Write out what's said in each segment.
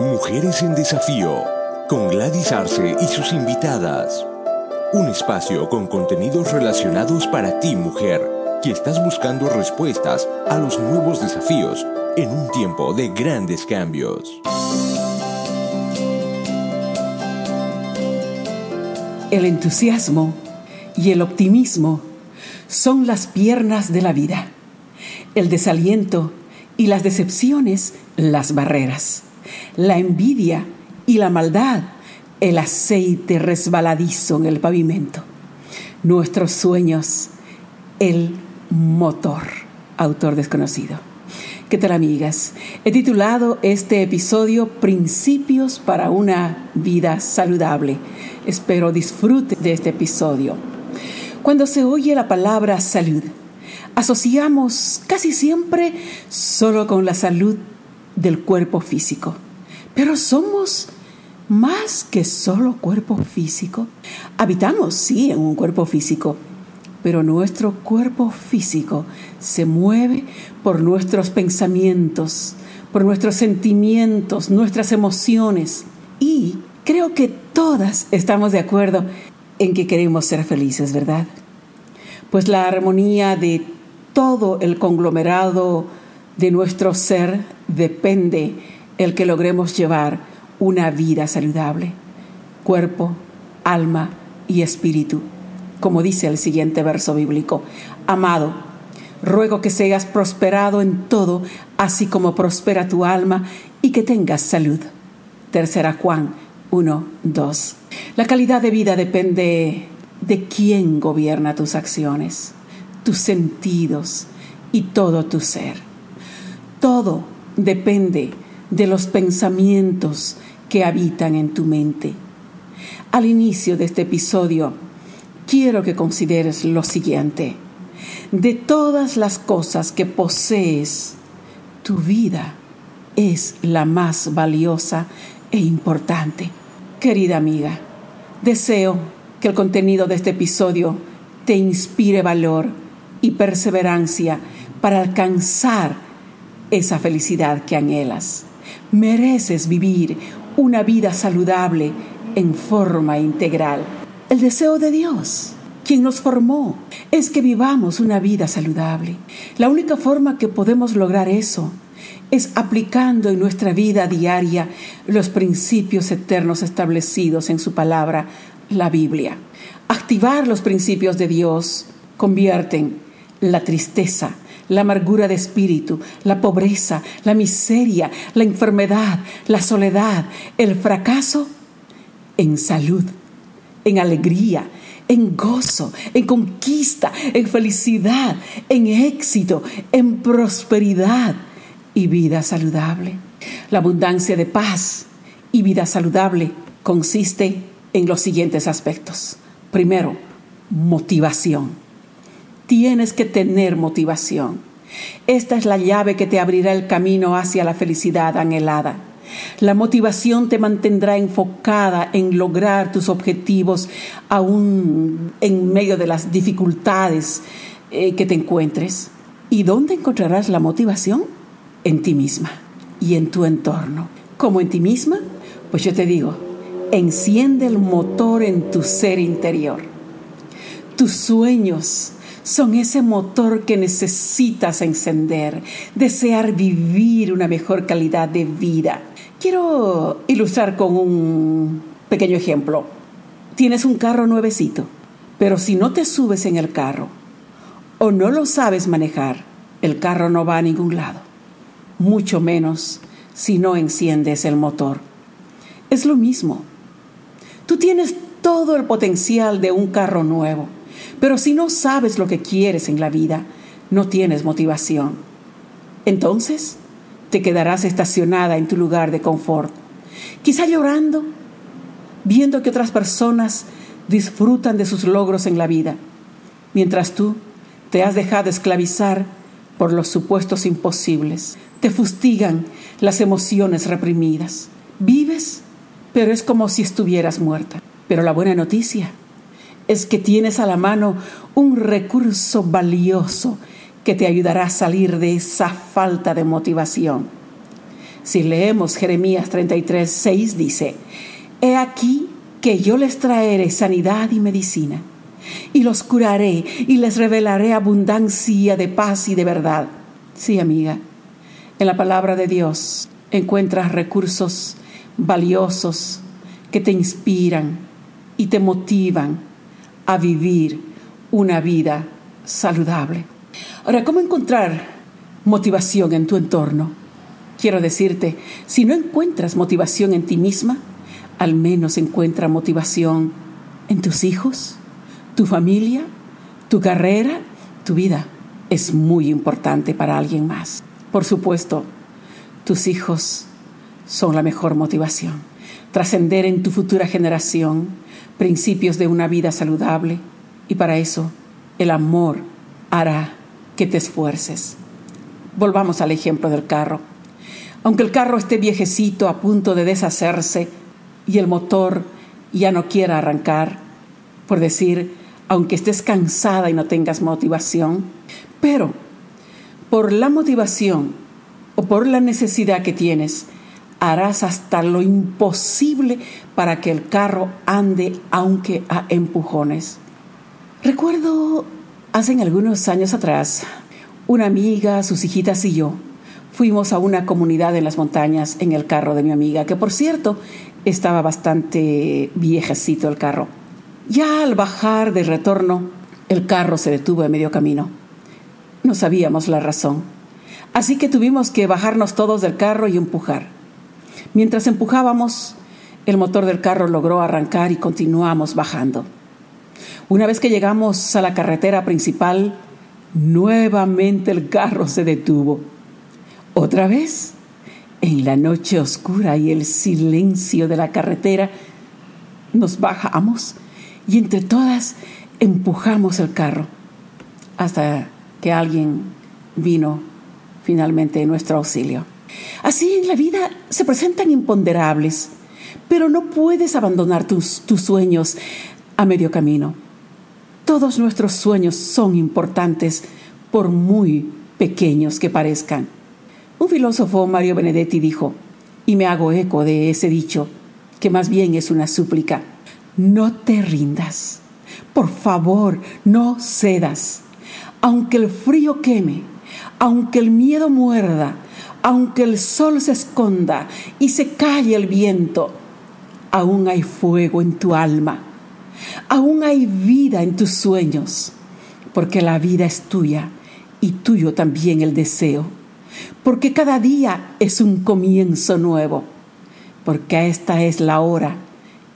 Mujeres en Desafío, con Gladys Arce y sus invitadas. Un espacio con contenidos relacionados para ti, mujer, que estás buscando respuestas a los nuevos desafíos en un tiempo de grandes cambios. El entusiasmo y el optimismo son las piernas de la vida. El desaliento y las decepciones, las barreras. La envidia y la maldad, el aceite resbaladizo en el pavimento. Nuestros sueños, el motor. Autor desconocido. ¿Qué tal amigas? He titulado este episodio Principios para una vida saludable. Espero disfrute de este episodio. Cuando se oye la palabra salud, asociamos casi siempre solo con la salud del cuerpo físico. Pero somos más que solo cuerpo físico. Habitamos, sí, en un cuerpo físico, pero nuestro cuerpo físico se mueve por nuestros pensamientos, por nuestros sentimientos, nuestras emociones. Y creo que todas estamos de acuerdo en que queremos ser felices, ¿verdad? Pues la armonía de todo el conglomerado de nuestro ser depende el que logremos llevar una vida saludable, cuerpo, alma y espíritu como dice el siguiente verso bíblico. Amado, ruego que seas prosperado en todo, así como prospera tu alma, y que tengas salud. Tercera Juan 1, 2. La calidad de vida depende de quién gobierna tus acciones, tus sentidos y todo tu ser. Todo depende de los pensamientos que habitan en tu mente. Al inicio de este episodio, quiero que consideres lo siguiente. De todas las cosas que posees, tu vida es la más valiosa e importante. Querida amiga, deseo que el contenido de este episodio te inspire valor y perseverancia para alcanzar esa felicidad que anhelas. Mereces vivir una vida saludable en forma integral el deseo de Dios, quien nos formó, es que vivamos una vida saludable. La única forma que podemos lograr eso es aplicando en nuestra vida diaria los principios eternos establecidos en su palabra, la Biblia. Activar los principios de Dios convierten la tristeza, la amargura de espíritu, la pobreza, la miseria, la enfermedad, la soledad, el fracaso en salud en alegría, en gozo, en conquista, en felicidad, en éxito, en prosperidad y vida saludable. La abundancia de paz y vida saludable consiste en los siguientes aspectos. Primero, motivación. Tienes que tener motivación. Esta es la llave que te abrirá el camino hacia la felicidad anhelada. La motivación te mantendrá enfocada en lograr tus objetivos aún en medio de las dificultades eh, que te encuentres. ¿Y dónde encontrarás la motivación? En ti misma y en tu entorno. ¿Cómo en ti misma? Pues yo te digo, enciende el motor en tu ser interior. Tus sueños son ese motor que necesitas encender, desear vivir una mejor calidad de vida. Quiero ilustrar con un pequeño ejemplo. Tienes un carro nuevecito, pero si no te subes en el carro o no lo sabes manejar, el carro no va a ningún lado, mucho menos si no enciendes el motor. Es lo mismo. Tú tienes todo el potencial de un carro nuevo, pero si no sabes lo que quieres en la vida, no tienes motivación. Entonces, te quedarás estacionada en tu lugar de confort, quizá llorando, viendo que otras personas disfrutan de sus logros en la vida, mientras tú te has dejado esclavizar por los supuestos imposibles. Te fustigan las emociones reprimidas. Vives, pero es como si estuvieras muerta. Pero la buena noticia es que tienes a la mano un recurso valioso que te ayudará a salir de esa falta de motivación. Si leemos Jeremías 33, 6 dice, He aquí que yo les traeré sanidad y medicina, y los curaré y les revelaré abundancia de paz y de verdad. Sí, amiga, en la palabra de Dios encuentras recursos valiosos que te inspiran y te motivan a vivir una vida saludable. Ahora, ¿cómo encontrar motivación en tu entorno? Quiero decirte, si no encuentras motivación en ti misma, al menos encuentra motivación en tus hijos, tu familia, tu carrera, tu vida. Es muy importante para alguien más. Por supuesto, tus hijos son la mejor motivación. Trascender en tu futura generación principios de una vida saludable y para eso el amor hará que te esfuerces. Volvamos al ejemplo del carro. Aunque el carro esté viejecito a punto de deshacerse y el motor ya no quiera arrancar, por decir, aunque estés cansada y no tengas motivación, pero por la motivación o por la necesidad que tienes, harás hasta lo imposible para que el carro ande aunque a empujones. Recuerdo hace algunos años atrás, una amiga, sus hijitas y yo fuimos a una comunidad en las montañas en el carro de mi amiga, que por cierto estaba bastante viejecito el carro. Ya al bajar del retorno, el carro se detuvo en medio camino. No sabíamos la razón, así que tuvimos que bajarnos todos del carro y empujar. Mientras empujábamos, el motor del carro logró arrancar y continuamos bajando. Una vez que llegamos a la carretera principal, nuevamente el carro se detuvo. Otra vez, en la noche oscura y el silencio de la carretera, nos bajamos y entre todas empujamos el carro hasta que alguien vino finalmente en nuestro auxilio. Así en la vida se presentan imponderables, pero no puedes abandonar tus, tus sueños a medio camino. Todos nuestros sueños son importantes por muy pequeños que parezcan. Un filósofo, Mario Benedetti, dijo, y me hago eco de ese dicho, que más bien es una súplica, no te rindas. Por favor, no cedas. Aunque el frío queme, aunque el miedo muerda, aunque el sol se esconda y se calle el viento, aún hay fuego en tu alma, aún hay vida en tus sueños, porque la vida es tuya y tuyo también el deseo porque cada día es un comienzo nuevo, porque esta es la hora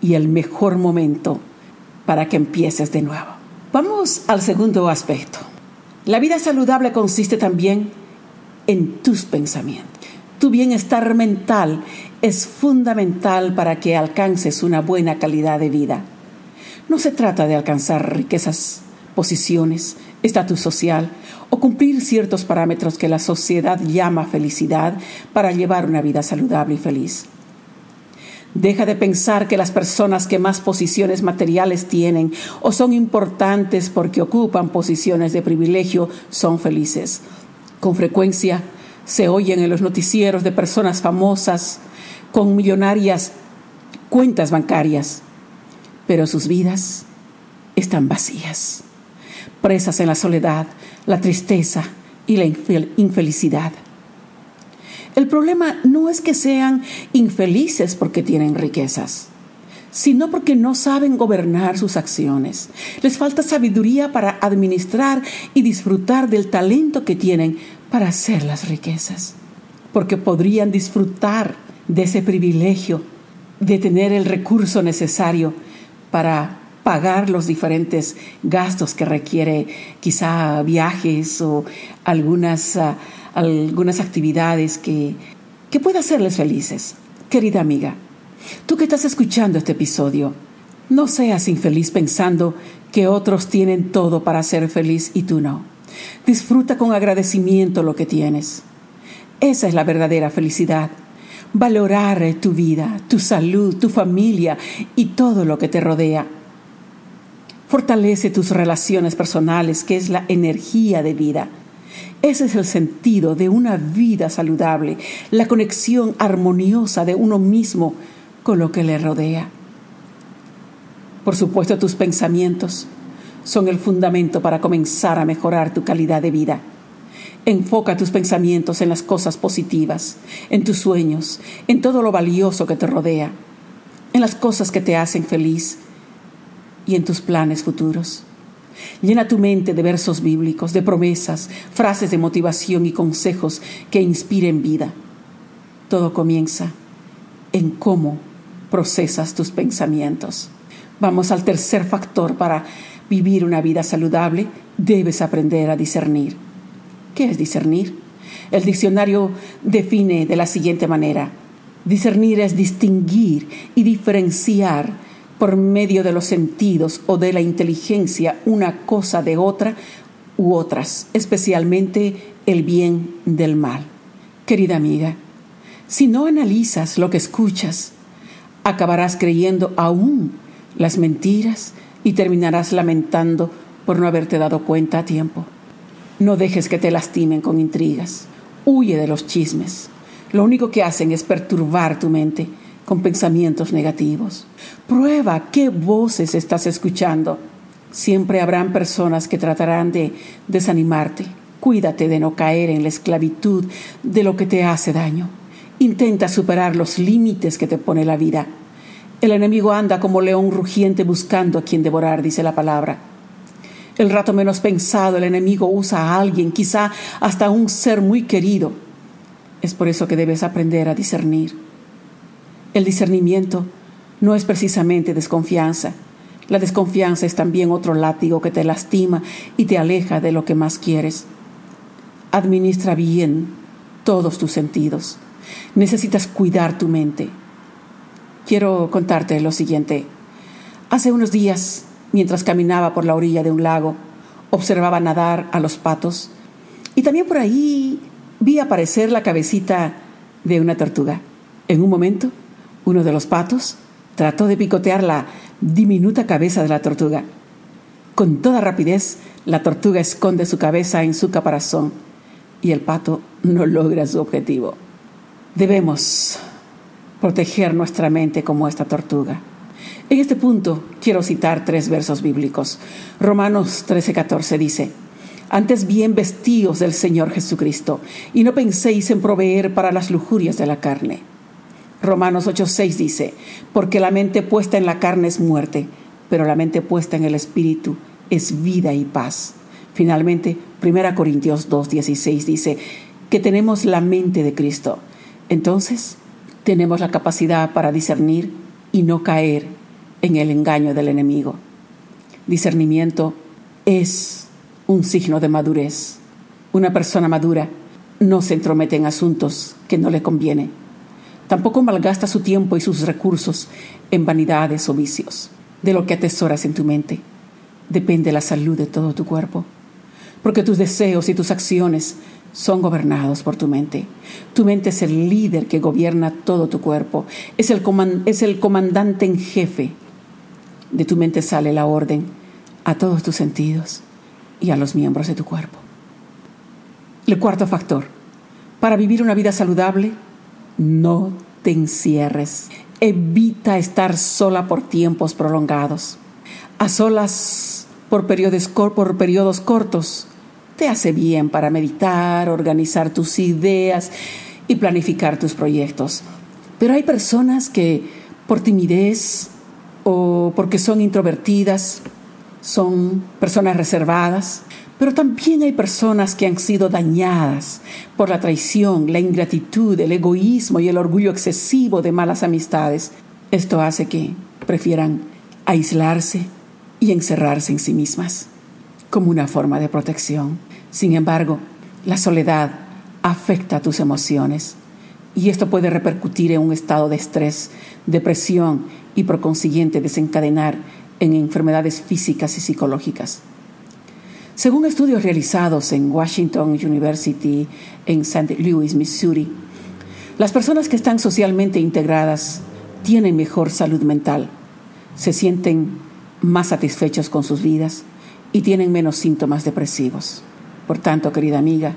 y el mejor momento para que empieces de nuevo. Vamos al segundo aspecto. La vida saludable consiste también en tus pensamientos. Tu bienestar mental es fundamental para que alcances una buena calidad de vida. No se trata de alcanzar riquezas, posiciones, estatus social o cumplir ciertos parámetros que la sociedad llama felicidad para llevar una vida saludable y feliz. Deja de pensar que las personas que más posiciones materiales tienen o son importantes porque ocupan posiciones de privilegio son felices. Con frecuencia se oyen en los noticieros de personas famosas con millonarias cuentas bancarias, pero sus vidas están vacías presas en la soledad, la tristeza y la infelicidad. El problema no es que sean infelices porque tienen riquezas, sino porque no saben gobernar sus acciones. Les falta sabiduría para administrar y disfrutar del talento que tienen para hacer las riquezas, porque podrían disfrutar de ese privilegio de tener el recurso necesario para pagar los diferentes gastos que requiere quizá viajes o algunas, ah, algunas actividades que, que pueda hacerles felices. Querida amiga, tú que estás escuchando este episodio, no seas infeliz pensando que otros tienen todo para ser feliz y tú no. Disfruta con agradecimiento lo que tienes. Esa es la verdadera felicidad. Valorar tu vida, tu salud, tu familia y todo lo que te rodea. Fortalece tus relaciones personales, que es la energía de vida. Ese es el sentido de una vida saludable, la conexión armoniosa de uno mismo con lo que le rodea. Por supuesto, tus pensamientos son el fundamento para comenzar a mejorar tu calidad de vida. Enfoca tus pensamientos en las cosas positivas, en tus sueños, en todo lo valioso que te rodea, en las cosas que te hacen feliz y en tus planes futuros. Llena tu mente de versos bíblicos, de promesas, frases de motivación y consejos que inspiren vida. Todo comienza en cómo procesas tus pensamientos. Vamos al tercer factor para vivir una vida saludable. Debes aprender a discernir. ¿Qué es discernir? El diccionario define de la siguiente manera. Discernir es distinguir y diferenciar por medio de los sentidos o de la inteligencia una cosa de otra u otras, especialmente el bien del mal. Querida amiga, si no analizas lo que escuchas, acabarás creyendo aún las mentiras y terminarás lamentando por no haberte dado cuenta a tiempo. No dejes que te lastimen con intrigas. Huye de los chismes. Lo único que hacen es perturbar tu mente con pensamientos negativos. Prueba qué voces estás escuchando. Siempre habrán personas que tratarán de desanimarte. Cuídate de no caer en la esclavitud de lo que te hace daño. Intenta superar los límites que te pone la vida. El enemigo anda como león rugiente buscando a quien devorar, dice la palabra. El rato menos pensado, el enemigo usa a alguien, quizá hasta un ser muy querido. Es por eso que debes aprender a discernir. El discernimiento no es precisamente desconfianza. La desconfianza es también otro látigo que te lastima y te aleja de lo que más quieres. Administra bien todos tus sentidos. Necesitas cuidar tu mente. Quiero contarte lo siguiente. Hace unos días mientras caminaba por la orilla de un lago, observaba nadar a los patos y también por ahí vi aparecer la cabecita de una tortuga. En un momento, uno de los patos trató de picotear la diminuta cabeza de la tortuga. Con toda rapidez, la tortuga esconde su cabeza en su caparazón y el pato no logra su objetivo. Debemos proteger nuestra mente como esta tortuga. En este punto quiero citar tres versos bíblicos. Romanos 13:14 dice, Antes bien vestíos del Señor Jesucristo, y no penséis en proveer para las lujurias de la carne. Romanos 8:6 dice, Porque la mente puesta en la carne es muerte, pero la mente puesta en el Espíritu es vida y paz. Finalmente, 1 Corintios 2:16 dice, que tenemos la mente de Cristo. Entonces, tenemos la capacidad para discernir y no caer en el engaño del enemigo. Discernimiento es un signo de madurez. Una persona madura no se entromete en asuntos que no le conviene. Tampoco malgasta su tiempo y sus recursos en vanidades o vicios. De lo que atesoras en tu mente depende la salud de todo tu cuerpo. Porque tus deseos y tus acciones son gobernados por tu mente. Tu mente es el líder que gobierna todo tu cuerpo. Es el, comandante en jefe de tu mente sale la orden a todos tus sentidos y a los miembros de tu cuerpo. El cuarto factor, para vivir una vida saludable, no te encierres. Evita estar sola por tiempos prolongados. A solas por periodos, por periodos cortos te hace bien para meditar, organizar tus ideas y planificar tus proyectos. Pero hay personas que por timidez, o porque son introvertidas, son personas reservadas, pero también hay personas que han sido dañadas por la traición, la ingratitud, el egoísmo y el orgullo excesivo de malas amistades. Esto hace que prefieran aislarse y encerrarse en sí mismas como una forma de protección. Sin embargo, la soledad afecta tus emociones y esto puede repercutir en un estado de estrés, depresión y por consiguiente desencadenar en enfermedades físicas y psicológicas. Según estudios realizados en Washington University en St. Louis, Missouri, las personas que están socialmente integradas tienen mejor salud mental, se sienten más satisfechos con sus vidas y tienen menos síntomas depresivos. Por tanto, querida amiga,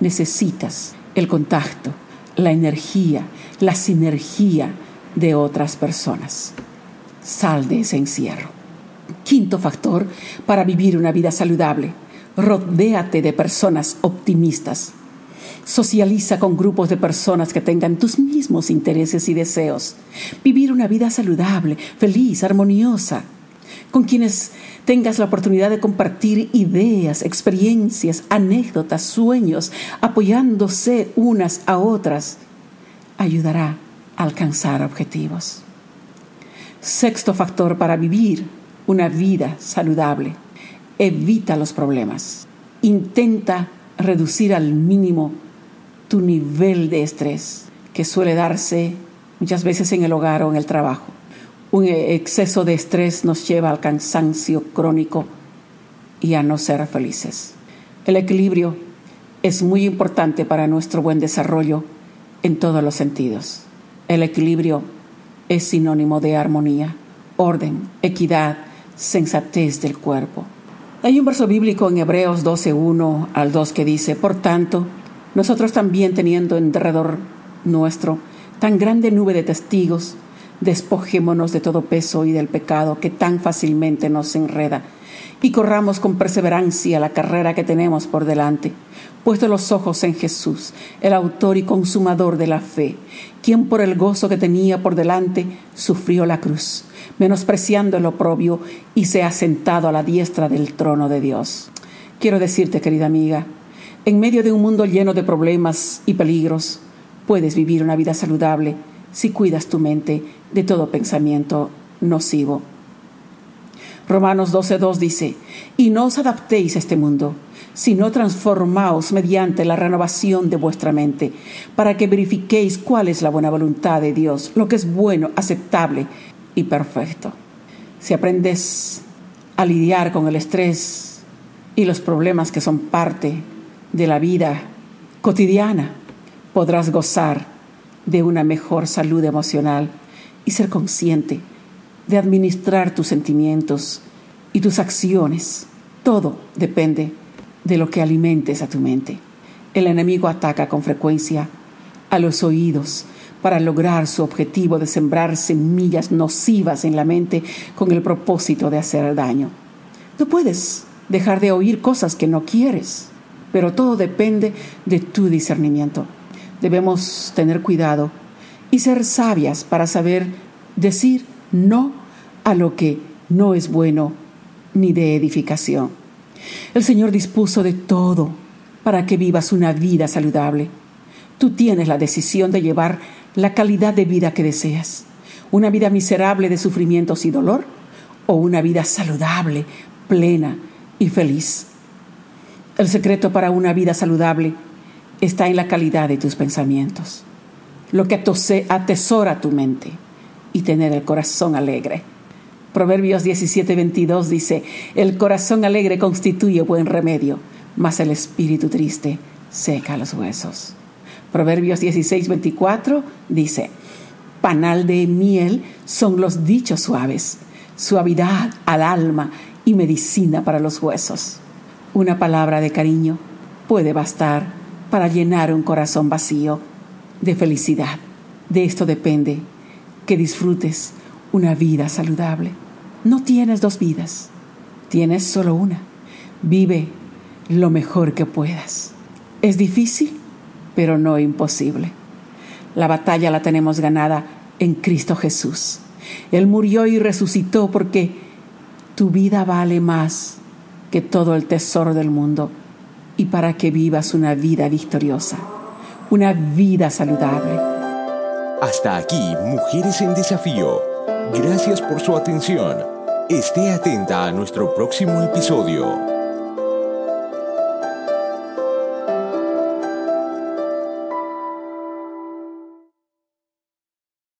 necesitas el contacto, la energía, la sinergia de otras personas. Sal de ese encierro. Quinto factor para vivir una vida saludable. Rodéate de personas optimistas. Socializa con grupos de personas que tengan tus mismos intereses y deseos. Vivir una vida saludable, feliz, armoniosa. Con quienes tengas la oportunidad de compartir ideas, experiencias, anécdotas, sueños, apoyándose unas a otras, ayudará a alcanzar objetivos. Sexto factor para vivir una vida saludable. Evita los problemas. Intenta reducir al mínimo tu nivel de estrés, que suele darse muchas veces en el hogar o en el trabajo. Un exceso de estrés nos lleva al cansancio crónico y a no ser felices. El equilibrio es muy importante para nuestro buen desarrollo en todos los sentidos. El equilibrio es sinónimo de armonía, orden, equidad, sensatez del cuerpo. Hay un verso bíblico en Hebreos 12.1 al 2 que dice, por tanto, nosotros también teniendo en derredor nuestro tan grande nube de testigos, despojémonos de todo peso y del pecado que tan fácilmente nos enreda, y corramos con perseverancia la carrera que tenemos por delante, puesto los ojos en Jesús, el autor y consumador de la fe, quien por el gozo que tenía por delante sufrió la cruz, menospreciando el oprobio y se ha sentado a la diestra del trono de Dios. Quiero decirte, querida amiga, en medio de un mundo lleno de problemas y peligros, puedes vivir una vida saludable si cuidas tu mente de todo pensamiento nocivo. Romanos 12.2 dice, y no os adaptéis a este mundo, sino transformaos mediante la renovación de vuestra mente, para que verifiquéis cuál es la buena voluntad de Dios, lo que es bueno, aceptable y perfecto. Si aprendes a lidiar con el estrés y los problemas que son parte de la vida cotidiana, podrás gozar de una mejor salud emocional y ser consciente de administrar tus sentimientos y tus acciones. Todo depende de lo que alimentes a tu mente. El enemigo ataca con frecuencia a los oídos para lograr su objetivo de sembrar semillas nocivas en la mente con el propósito de hacer daño. No puedes dejar de oír cosas que no quieres, pero todo depende de tu discernimiento. Debemos tener cuidado y ser sabias para saber decir no a lo que no es bueno ni de edificación. El Señor dispuso de todo para que vivas una vida saludable. Tú tienes la decisión de llevar la calidad de vida que deseas. Una vida miserable de sufrimientos y dolor o una vida saludable, plena y feliz. El secreto para una vida saludable está en la calidad de tus pensamientos, lo que atesora tu mente y tener el corazón alegre. Proverbios 17:22 dice, el corazón alegre constituye buen remedio, mas el espíritu triste seca los huesos. Proverbios 16:24 dice, panal de miel son los dichos suaves, suavidad al alma y medicina para los huesos. Una palabra de cariño puede bastar para llenar un corazón vacío de felicidad. De esto depende que disfrutes una vida saludable. No tienes dos vidas, tienes solo una. Vive lo mejor que puedas. Es difícil, pero no imposible. La batalla la tenemos ganada en Cristo Jesús. Él murió y resucitó porque tu vida vale más que todo el tesoro del mundo y para que vivas una vida victoriosa, una vida saludable. Hasta aquí, Mujeres en Desafío. Gracias por su atención. Esté atenta a nuestro próximo episodio.